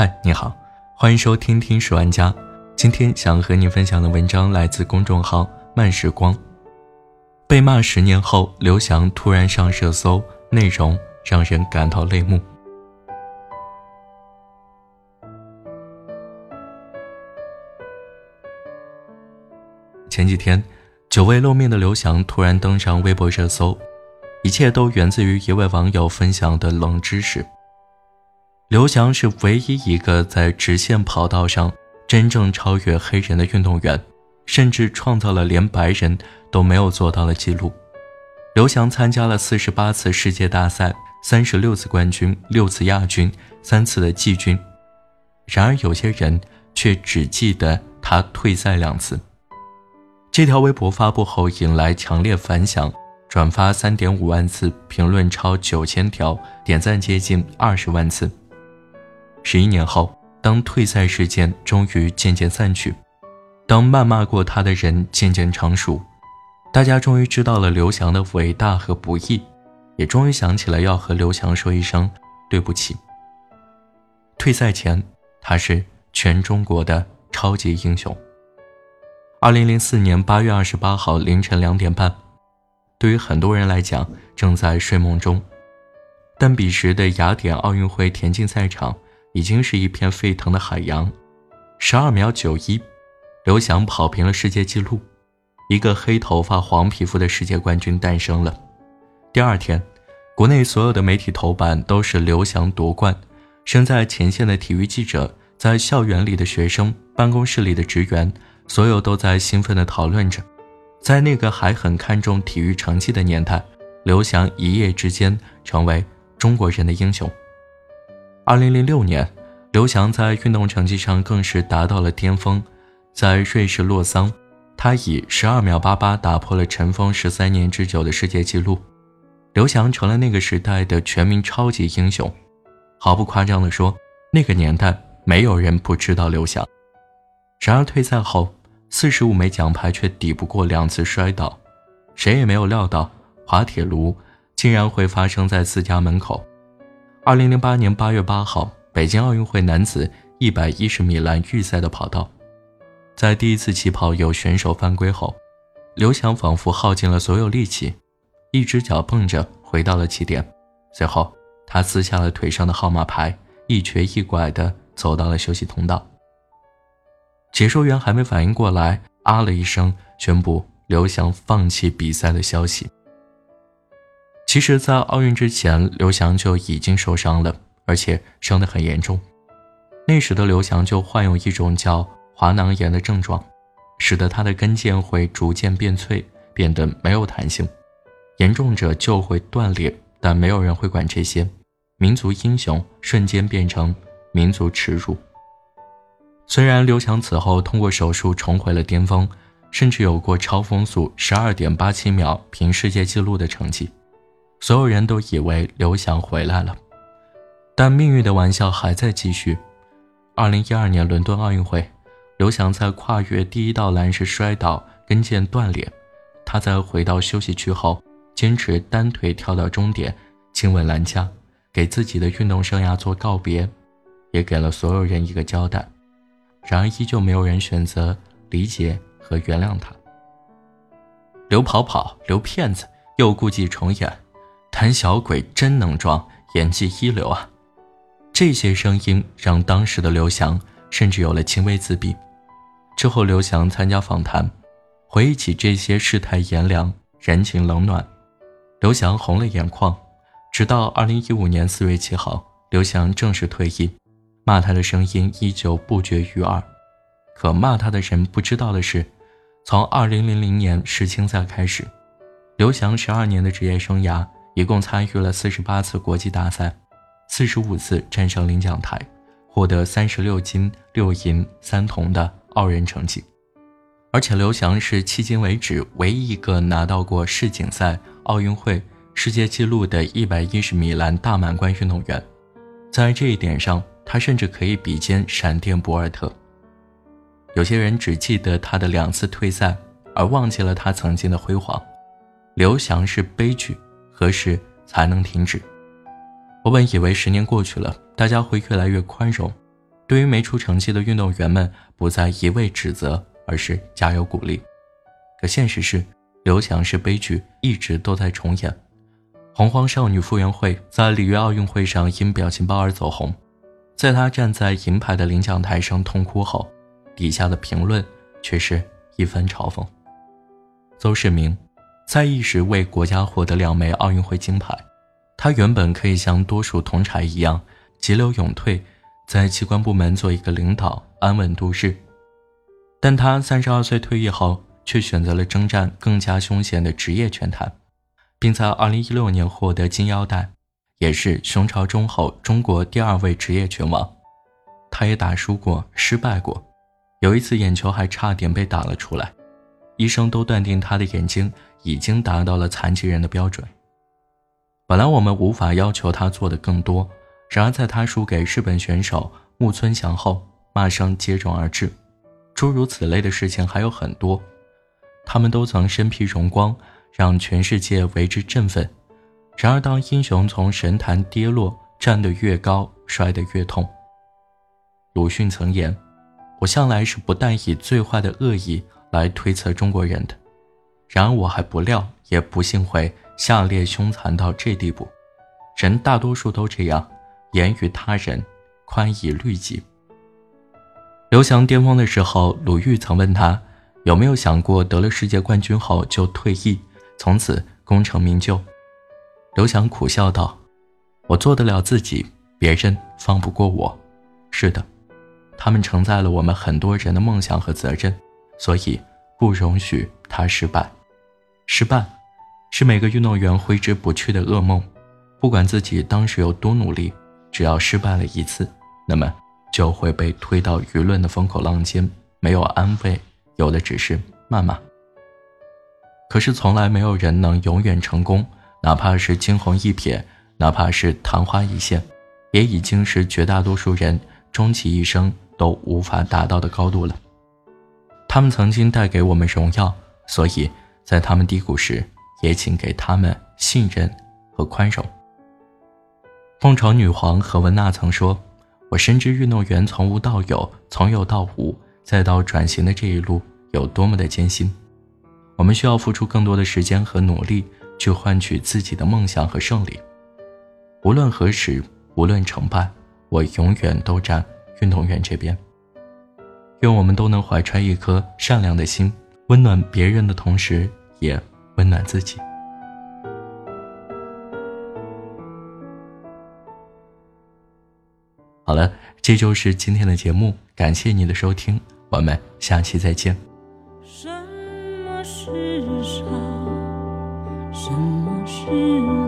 嗨，你好，欢迎收听《听十万家》。今天想和你分享的文章来自公众号“慢时光”。被骂十年后，刘翔突然上热搜，内容让人感到泪目。前几天，久未露面的刘翔突然登上微博热搜，一切都源自于一位网友分享的冷知识。刘翔是唯一一个在直线跑道上真正超越黑人的运动员，甚至创造了连白人都没有做到的记录。刘翔参加了四十八次世界大赛，三十六次冠军，六次亚军，三次的季军。然而，有些人却只记得他退赛两次。这条微博发布后引来强烈反响，转发三点五万次，评论超九千条，点赞接近二十万次。十一年后，当退赛事件终于渐渐散去，当谩骂过他的人渐渐成熟，大家终于知道了刘翔的伟大和不易，也终于想起了要和刘翔说一声对不起。退赛前，他是全中国的超级英雄。二零零四年八月二十八号凌晨两点半，对于很多人来讲正在睡梦中，但彼时的雅典奥运会田径赛场。已经是一片沸腾的海洋，十二秒九一，刘翔跑平了世界纪录，一个黑头发黄皮肤的世界冠军诞生了。第二天，国内所有的媒体头版都是刘翔夺冠，身在前线的体育记者，在校园里的学生，办公室里的职员，所有都在兴奋地讨论着，在那个还很看重体育成绩的年代，刘翔一夜之间成为中国人的英雄。二零零六年，刘翔在运动成绩上更是达到了巅峰，在瑞士洛桑，他以十二秒八八打破了尘封十三年之久的世界纪录，刘翔成了那个时代的全民超级英雄。毫不夸张地说，那个年代没有人不知道刘翔。然而退赛后，四十五枚奖牌却抵不过两次摔倒，谁也没有料到滑铁卢竟然会发生在自家门口。二零零八年八月八号，北京奥运会男子一百一十米栏预赛的跑道，在第一次起跑有选手犯规后，刘翔仿佛耗尽了所有力气，一只脚蹦着回到了起点。随后，他撕下了腿上的号码牌，一瘸一拐地走到了休息通道。解说员还没反应过来，啊了一声，宣布刘翔放弃比赛的消息。其实，在奥运之前，刘翔就已经受伤了，而且伤得很严重。那时的刘翔就患有一种叫滑囊炎的症状，使得他的跟腱会逐渐变脆，变得没有弹性，严重者就会断裂。但没有人会管这些，民族英雄瞬间变成民族耻辱。虽然刘翔此后通过手术重回了巅峰，甚至有过超风速十二点八七秒平世界纪录的成绩。所有人都以为刘翔回来了，但命运的玩笑还在继续。二零一二年伦敦奥运会，刘翔在跨越第一道栏时摔倒，跟腱断裂。他在回到休息区后，坚持单腿跳到终点，亲吻栏架，给自己的运动生涯做告别，也给了所有人一个交代。然而，依旧没有人选择理解和原谅他。刘跑跑，刘骗子，又故伎重演。胆小鬼真能装，演技一流啊！这些声音让当时的刘翔甚至有了轻微自闭。之后，刘翔参加访谈，回忆起这些世态炎凉、人情冷暖，刘翔红了眼眶。直到二零一五年四月七号，刘翔正式退役，骂他的声音依旧不绝于耳。可骂他的人不知道的是，从二零零零年世青赛开始，刘翔十二年的职业生涯。一共参与了四十八次国际大赛，四十五次站上领奖台，获得三十六金六银三铜的傲人成绩。而且刘翔是迄今为止唯一一个拿到过世锦赛、奥运会世界纪录的一百一十米栏大满贯运动员。在这一点上，他甚至可以比肩闪电博尔特。有些人只记得他的两次退赛，而忘记了他曾经的辉煌。刘翔是悲剧。何时才能停止？我本以为十年过去了，大家会越来越宽容，对于没出成绩的运动员们，不再一味指责，而是加油鼓励。可现实是，刘翔是悲剧，一直都在重演。洪荒少女傅园慧在里约奥运会上因表情包而走红，在她站在银牌的领奖台上痛哭后，底下的评论却是一番嘲讽。邹市明在一时为国家获得两枚奥运会金牌，他原本可以像多数同才一样急流勇退，在机关部门做一个领导，安稳度日。但他三十二岁退役后，却选择了征战更加凶险的职业拳坛，并在二零一六年获得金腰带，也是熊朝忠后中国第二位职业拳王。他也打输过，失败过，有一次眼球还差点被打了出来。医生都断定他的眼睛已经达到了残疾人的标准。本来我们无法要求他做的更多，然而在他输给日本选手木村翔后，骂声接踵而至。诸如此类的事情还有很多，他们都曾身披荣光，让全世界为之振奋。然而，当英雄从神坛跌落，站得越高，摔得越痛。鲁迅曾言：“我向来是不但以最坏的恶意。”来推测中国人的，然而我还不料，也不幸会下列凶残到这地步。人大多数都这样，言语他人，宽以律己。刘翔巅峰的时候，鲁豫曾问他有没有想过得了世界冠军后就退役，从此功成名就。刘翔苦笑道：“我做得了自己，别人放不过我。是的，他们承载了我们很多人的梦想和责任。”所以，不容许他失败。失败，是每个运动员挥之不去的噩梦。不管自己当时有多努力，只要失败了一次，那么就会被推到舆论的风口浪尖，没有安慰，有的只是谩骂。可是，从来没有人能永远成功，哪怕是惊鸿一瞥，哪怕是昙花一现，也已经是绝大多数人终其一生都无法达到的高度了。他们曾经带给我们荣耀，所以在他们低谷时，也请给他们信任和宽容。凤巢女皇何文娜曾说：“我深知运动员从无到有，从有到无，再到转型的这一路有多么的艰辛。我们需要付出更多的时间和努力，去换取自己的梦想和胜利。无论何时，无论成败，我永远都站运动员这边。”愿我们都能怀揣一颗善良的心，温暖别人的同时，也温暖自己。好了，这就是今天的节目，感谢你的收听，我们下期再见。什么是少？什么是？